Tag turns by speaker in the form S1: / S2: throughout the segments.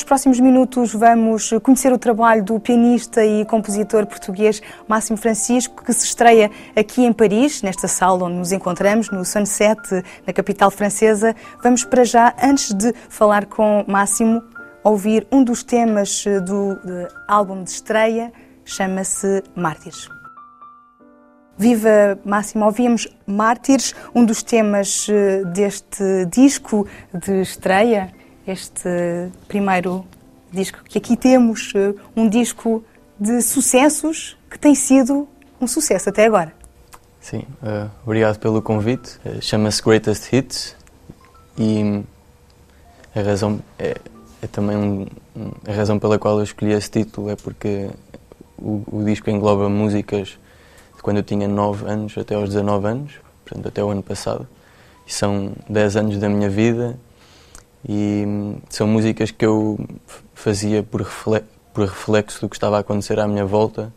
S1: Nos próximos minutos vamos conhecer o trabalho do pianista e compositor português Máximo Francisco, que se estreia aqui em Paris, nesta sala onde nos encontramos, no Sunset, na capital francesa. Vamos para já, antes de falar com Máximo, ouvir um dos temas do álbum de estreia, chama-se Mártires. Viva Máximo, ouvíamos Mártires, um dos temas eh, deste disco de estreia, este primeiro disco que aqui temos, eh, um disco de sucessos que tem sido um sucesso até agora.
S2: Sim, uh, obrigado pelo convite. Uh, Chama-se Greatest Hits e a razão é, é também um, a razão pela qual eu escolhi esse título é porque o, o disco engloba músicas de quando eu tinha 9 anos até aos 19 anos, portanto até o ano passado. E são 10 anos da minha vida e hum, são músicas que eu fazia por, reflexo do que estava a acontecer à minha volta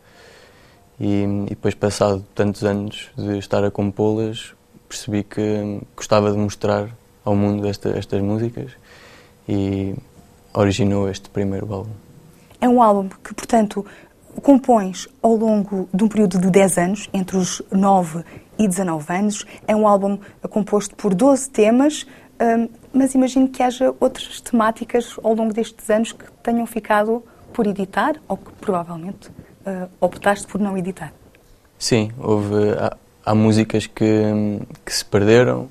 S2: e, hum, e depois passado tantos anos de estar a compô-las percebi que hum, gostava de mostrar ao mundo esta, estas músicas e originou este primeiro álbum.
S1: É um álbum que, portanto, compões ao longo de um período de 10 anos, entre os 9 e 19 anos. É um álbum composto por 12 temas, mas imagino que haja outras temáticas ao longo destes anos que tenham ficado por editar ou que provavelmente uh, optaste por não editar.
S2: Sim, houve, há, há músicas que, que, se perderam,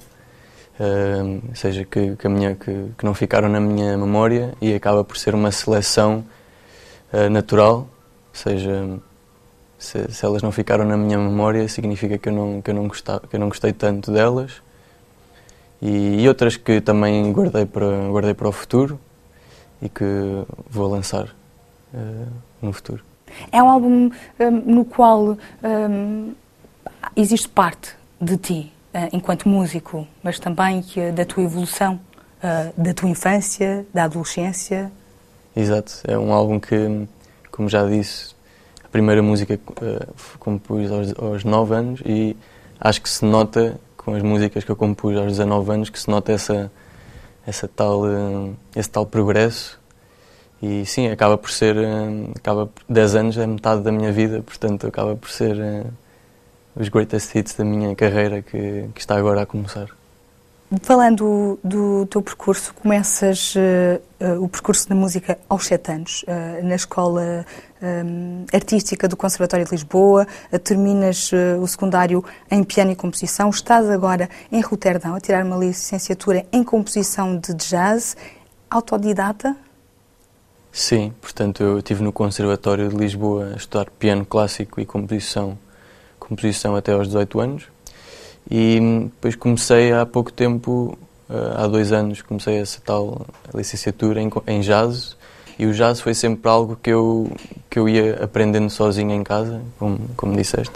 S2: uh, seja que, que, minha, que, que, não ficaram na minha memória e acaba por ser uma seleção uh, natural ou seja, se, se, elas não ficaram na minha memória, significa que eu não, que eu não, gostava, que eu não gostei tanto delas. E, outras que também guardei para, guardei para o futuro e que vou lançar uh, no futuro.
S1: É um álbum um, no qual um, existe parte de ti, uh, enquanto músico, mas também uh, da tua evolução, da tua infância, da adolescência.
S2: Exato, é um álbum que como já disse, a primeira música compus aos, aos 9 anos e acho que se nota, com as músicas que eu compus aos 19 anos, que se nota essa, essa tal, uh, esse tal progresso. E sim, acaba por ser, uh, acaba, 10 anos é metade da minha vida, portanto acaba por ser uh, os greatest hits da minha carreira que, que está agora a começar.
S1: Falando do teu percurso, começas uh, o percurso da música aos sete anos, uh, na Escola Artística do Conservatório de Lisboa, terminas o secundário em piano e composição, estás agora em Roterdão a tirar uma licenciatura em composição de jazz, autodidata?
S2: Sim, portanto eu estive no Conservatório de Lisboa a estudar piano clássico e composição, composição até aos 18 anos e depois comecei há pouco tempo, eh, há dois anos, comecei essa tal licenciatura em, em jazz. E o jazz foi sempre algo que eu, que eu ia aprendendo sozinho em casa, como, como disseste.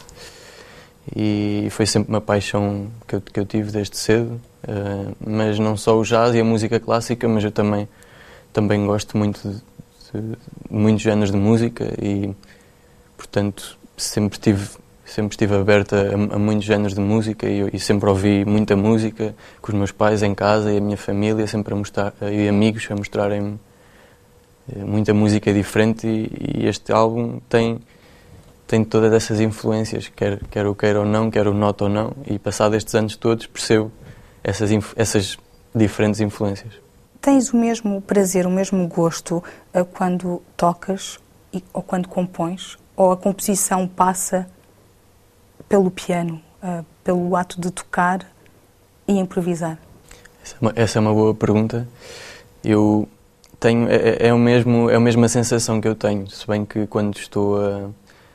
S2: E foi sempre uma paixão que eu, que eu tive desde cedo. Uh, mas não só o jazz e a música clássica, mas eu também, também gosto muito de, de, muitos géneros de música e, portanto, sempre tive sempre estive aberta a, a, muitos géneros de música e, e, sempre ouvi muita música com os meus pais em casa e a minha família sempre a mostrar e amigos a mostrarem eh, muita música diferente e, e, este álbum tem tem todas essas influências quer quer o queira ou não quer o noto ou não e passado estes anos todos percebo essas essas diferentes influências
S1: tens o mesmo prazer o mesmo gosto uh, quando tocas e, ou quando compões ou a composição passa pelo piano, uh, pelo ato de tocar e improvisar?
S2: Essa é uma, essa é uma boa pergunta. Eu tenho é, é, é, o mesmo é a mesma sensação que eu tenho, se bem que quando estou a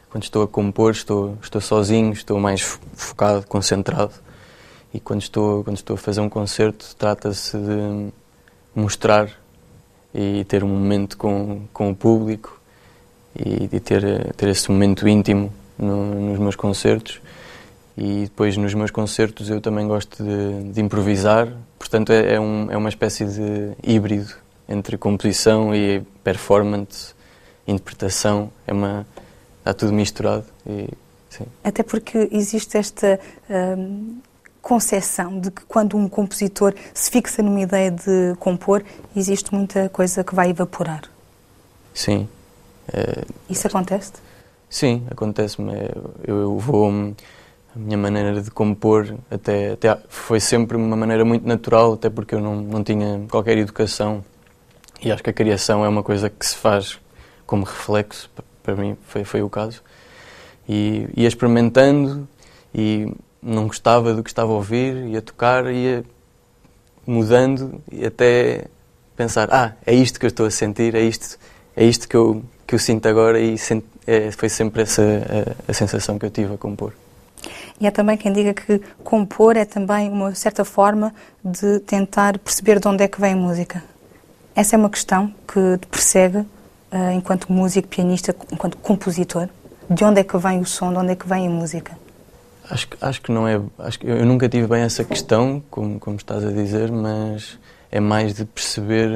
S2: quando estou a compor estou estou sozinho, estou mais focado, concentrado. E quando estou quando estou a fazer um concerto trata-se de mostrar e ter um momento com com o público e de ter ter esse momento íntimo no, nos meus concertos. E depois nos meus concertos eu também gosto de, de improvisar, portanto é, é, um, é, uma espécie de híbrido entre composição e performance, interpretação, é uma, está tudo misturado. E,
S1: Até porque existe esta hum, concepção de que quando um compositor se fixa numa ideia de compor, existe muita coisa que vai evaporar
S2: Sim.
S1: É... Isso acontece?
S2: Sim, acontece-me. Eu, eu vou. A minha maneira de compor até, até foi sempre uma maneira muito natural, até porque eu não, não tinha qualquer educação. E acho que a criação é uma coisa que se faz como reflexo, para mim foi, foi o caso. E ia experimentando e não gostava do que estava a ouvir, ia tocar, ia mudando e até pensar, ah, é isto que eu estou a sentir, é isto, é isto que eu, que eu sinto agora e sent, é, foi sempre essa a, a sensação que eu tive a compor.
S1: E há também quem diga que compor é também uma certa forma de tentar perceber de onde é que vem a música. Essa é uma questão que te persegue uh, enquanto músico, pianista, enquanto compositor. De onde é que vem o som, de onde é que vem a música?
S2: Acho, acho que não é. Acho que eu nunca tive bem essa questão, como, como estás a dizer, mas é mais de perceber.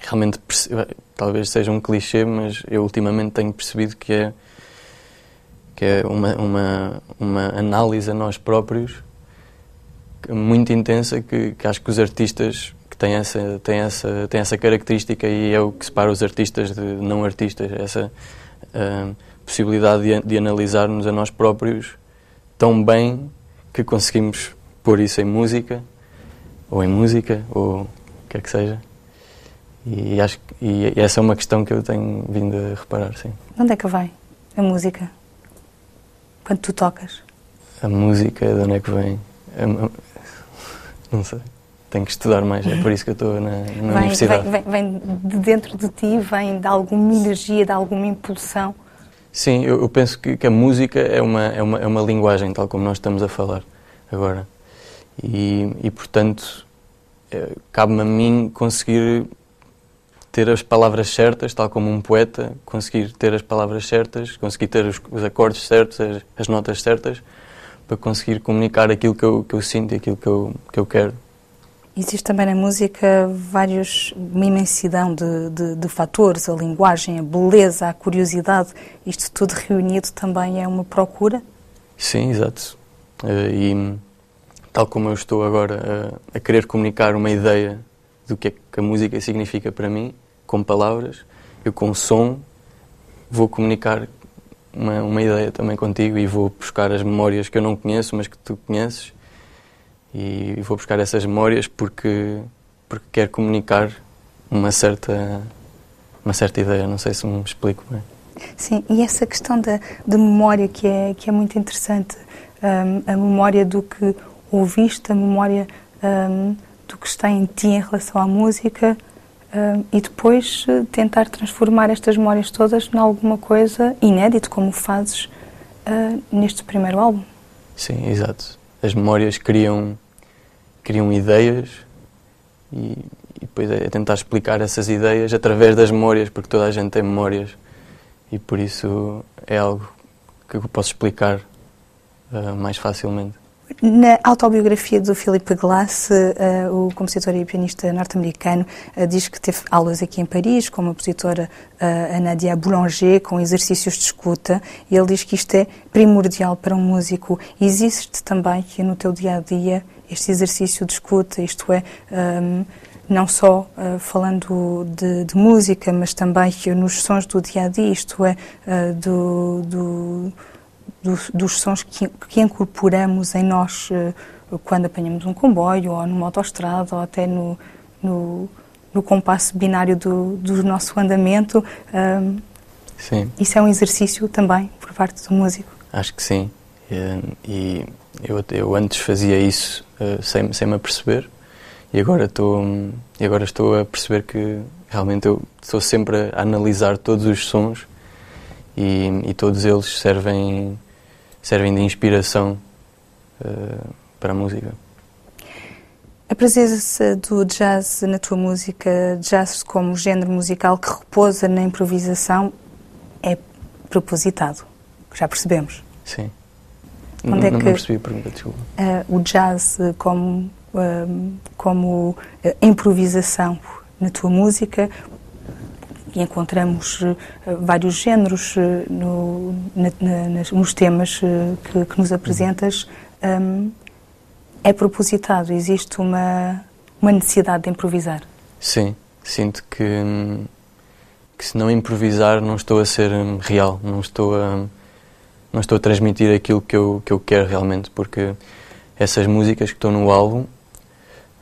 S2: Realmente, talvez seja um clichê, mas eu ultimamente tenho percebido que é, que é uma, uma, uma análise a nós próprios muito intensa que, que acho que os artistas têm essa, têm, essa, têm essa característica e é o que separa os artistas de não artistas, essa uh, possibilidade de, de analisar-nos a nós próprios tão bem que conseguimos pôr isso em música, ou em música, ou o que é que seja. E acho e essa é uma questão que eu tenho vindo a reparar, sim.
S1: onde é que vai a música? Quando tu tocas?
S2: A música, de onde é que vem? Não sei. Tenho que estudar mais, é por isso que eu estou na, na
S1: vem,
S2: universidade.
S1: Vem, vem, de dentro de ti, vem de alguma energia, de alguma impulsão?
S2: Sim, eu, eu penso que, que, a música é uma, é, uma, é uma linguagem, tal como nós estamos a falar agora. E, e portanto, é, cabe-me a mim conseguir ter as palavras certas, tal como um poeta, conseguir ter as palavras certas, conseguir ter os, os acordes certos, as, as, notas certas, para conseguir comunicar aquilo que eu, que eu sinto e aquilo que eu, que eu quero.
S1: Existe também na música vários, uma imensidão de, de, de, fatores, a linguagem, a beleza, a curiosidade, isto tudo reunido também é uma procura?
S2: Sim, exato. Uh, e tal como eu estou agora a, a, querer comunicar uma ideia do que é que a música significa para mim, com palavras, eu com som vou comunicar uma, uma ideia também contigo e vou buscar as memórias que eu não conheço, mas que tu conheces e vou buscar essas memórias porque porque quero comunicar uma certa uma certa ideia. Não sei se me explico bem.
S1: Sim e essa questão da de memória que é que é muito interessante. Um, a memória do que ouviste a memória um, do que está em ti em relação à música e depois eh, tentar transformar estas memórias todas em alguma coisa inédito como fazes uh, neste primeiro álbum.
S2: Sim exato. As memórias criam, criam ideias e, e depois é tentar explicar essas ideias através das memórias, porque toda a gente tem memórias e por isso é algo que eu posso explicar uh, mais facilmente.
S1: Na autobiografia do Philip Glass, uh, o compositor e pianista norte-americano uh, diz que teve aulas aqui em Paris com uma compositora, uh, a Nadia Boulanger, com exercícios de escuta, e ele diz que isto é primordial para um músico. Existe também que no teu dia-a-dia este exercício de escuta, isto é, um, ehm, não só uh, falando de, de, música, mas também nos sons do dia a dia, isto é, do, do, dos, dos sons que, que, incorporamos em nós uh, quando apanhamos um comboio, ou numa autoestrada, ou até no, no, no compasso binário do, do nosso andamento.
S2: Um, sim.
S1: Isso é um exercício também por parte do músico.
S2: Acho que sim. E, eu, eu antes fazia isso uh, sem, sem me aperceber e agora estou e agora estou a perceber que realmente eu estou sempre a analisar todos os sons e, e todos eles servem servem de inspiração uh, para a música.
S1: A presença do jazz na tua música, jazz como género musical que repousa na improvisação, é propositado. Já percebemos.
S2: Sim. Onde é não, é que, não percebi a pergunta, desculpa.
S1: Uh, o jazz como, uh, como improvisação na tua música e encontramos uh, vários géneros uh, no, na, na, nos temas uh, que, que, nos apresentas, um, é propositado, existe uma, uma necessidade de improvisar.
S2: Sim, sinto que, que se não improvisar não estou a ser hum, real, não estou a não estou a transmitir aquilo que eu que eu quero realmente, porque essas músicas que estão no álbum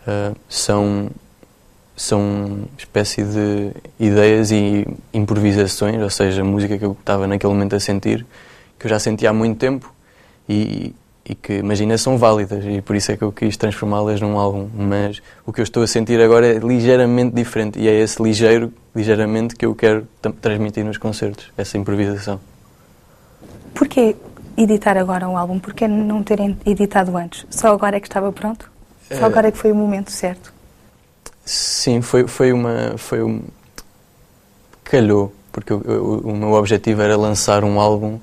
S2: uh, são são espécie de ideias e improvisações, ou seja, música que eu estava naquele momento a sentir, que eu já sentia há muito tempo e, e que, imagina, são válidas e por isso é que eu quis transformá-las num álbum. Mas o que eu estou a sentir agora é ligeiramente diferente e é esse ligeiro, ligeiramente, que eu quero transmitir nos concertos, essa improvisação.
S1: Porquê editar agora um álbum? Porquê não terem editado antes? Só agora é que estava pronto? Só agora é que foi o momento certo?
S2: Sim, foi, foi uma. Foi um, calhou, porque eu, eu, o meu objetivo era lançar um álbum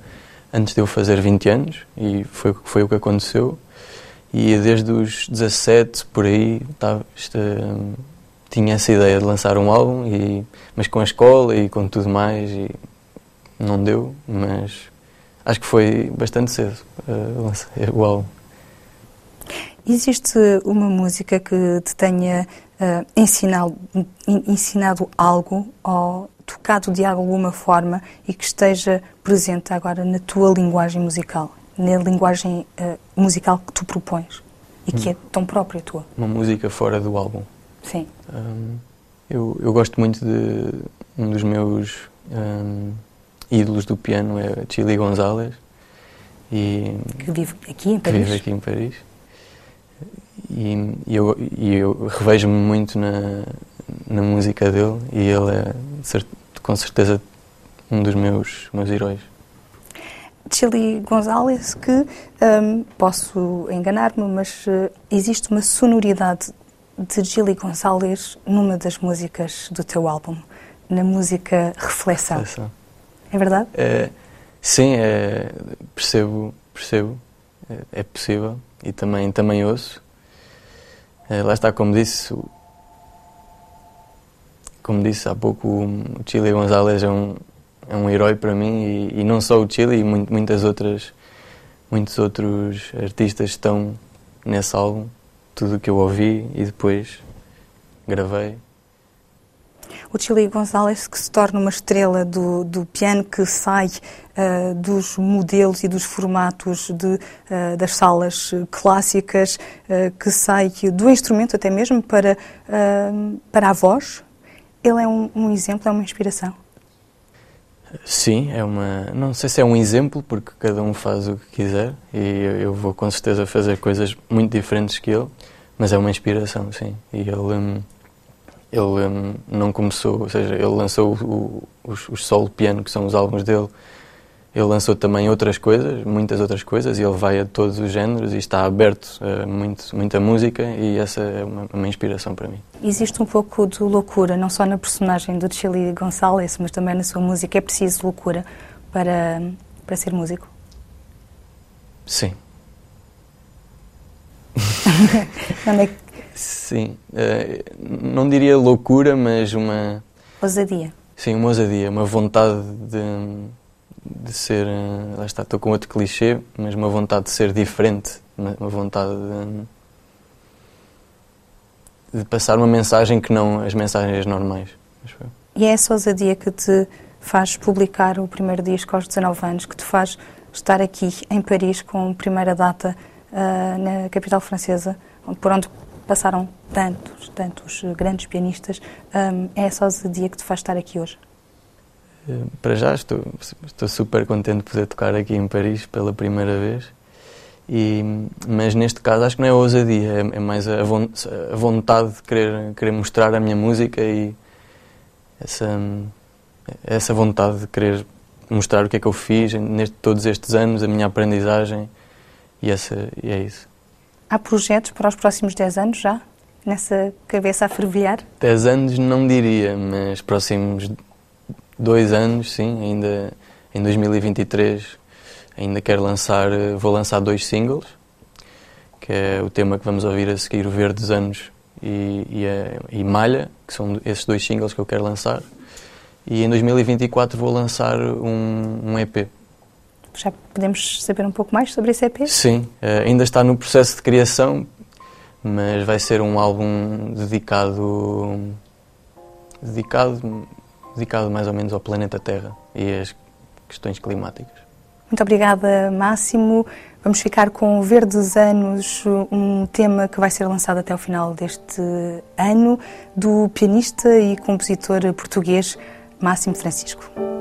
S2: antes de eu fazer 20 anos e foi, foi o que aconteceu. E desde os 17 por aí tava, esta, tinha essa ideia de lançar um álbum, e, mas com a escola e com tudo mais, e não deu, mas acho que foi bastante cedo uh, o álbum.
S1: Existe uma música que te tenha uh, ensinado, ensinado algo ou tocado de alguma forma e que esteja presente agora na tua linguagem musical, na linguagem uh, musical que tu propões e que hum. é tão própria tua?
S2: Uma música fora do álbum.
S1: Sim.
S2: Um, eu, eu gosto muito de um dos meus um, ídolos do piano é Chili Gonzalez
S1: e que vive aqui em Paris.
S2: Que vive aqui em Paris e, e eu, eu revejo-me muito na, na música dele e ele é com certeza um dos meus, meus heróis.
S1: Chili Gonzalez, que um, posso enganar-me, mas uh, existe uma sonoridade de Chili Gonzalez numa das músicas do teu álbum, na música Reflexão. Reflexão. É verdade?
S2: É, sim, é, percebo, percebo, é, é possível e também, também ouço. É, lá está, como disse, como disse há pouco, o Chile Gonzalez é um, é um herói para mim e, e não só o Chile, e muitas outras, muitos outros artistas estão nesse álbum. Tudo o que eu ouvi e depois gravei
S1: o Chile Gonzalez que se torna uma estrela do, do piano que sai uh, dos modelos e dos formatos de, uh, das salas clássicas, uh, que sai do instrumento até mesmo para, para a voz. Ele é um, um exemplo, é uma inspiração.
S2: Sim, é uma. Não sei se é um exemplo, porque cada um faz o que quiser e eu vou com certeza fazer coisas muito diferentes que ele, mas é uma inspiração, sim. E ele. Ele um, não começou, ou seja, ele lançou o, os, os solo piano, que são os álbuns dele. Ele lançou também outras coisas, muitas outras coisas, e ele vai a todos os géneros e está aberto a muito, muita música, e essa é uma, uma inspiração para mim.
S1: Existe um pouco de loucura, não só na personagem do Chili Gonzalez, mas também na sua música. É preciso loucura para, para ser músico?
S2: Sim.
S1: Onde é que
S2: Sim, uh, não diria loucura, mas uma.
S1: Ousadia.
S2: Sim, uma ousadia, uma vontade de, de ser. Uh, lá está, estou com outro clichê, mas uma vontade de ser diferente, uma, uma vontade de, de, passar uma mensagem que não as mensagens normais.
S1: E é essa ousadia que te faz publicar o primeiro disco aos 19 anos, que te faz estar aqui em Paris com a primeira data uh, na capital francesa, por onde passaram tantos, tantos grandes pianistas. Um, é essa ousadia que te faz estar aqui hoje?
S2: Eh, para já estou, estou super contente de poder tocar aqui em Paris pela primeira vez. E, mas neste caso acho que não é ousadia, é, é mais a, a, vontade de querer, querer mostrar a minha música e essa, essa vontade de querer mostrar o que é que eu fiz neste, todos estes anos, a minha aprendizagem e, essa, e é isso.
S1: Há projetos para os próximos 10 anos já? Nessa cabeça a fervilhar?
S2: 10 anos não diria, mas próximos dois anos, sim, ainda em 2023 ainda quero lançar, vou lançar dois singles, que é o tema que vamos ouvir a seguir, o Verdes Anos e, e, a, e Malha, que são esses dois singles que eu quero lançar. E em 2024 vou lançar um, um EP
S1: já podemos saber um pouco mais sobre esse EP?
S2: Sim, eh, ainda está no processo de criação, mas vai ser um álbum dedicado dedicado dedicado mais ou menos ao planeta Terra e às questões climáticas.
S1: Muito obrigada, Máximo. Vamos ficar com Verdes Anos, um tema que vai ser lançado até o final deste ano, do pianista e compositor português Máximo Francisco.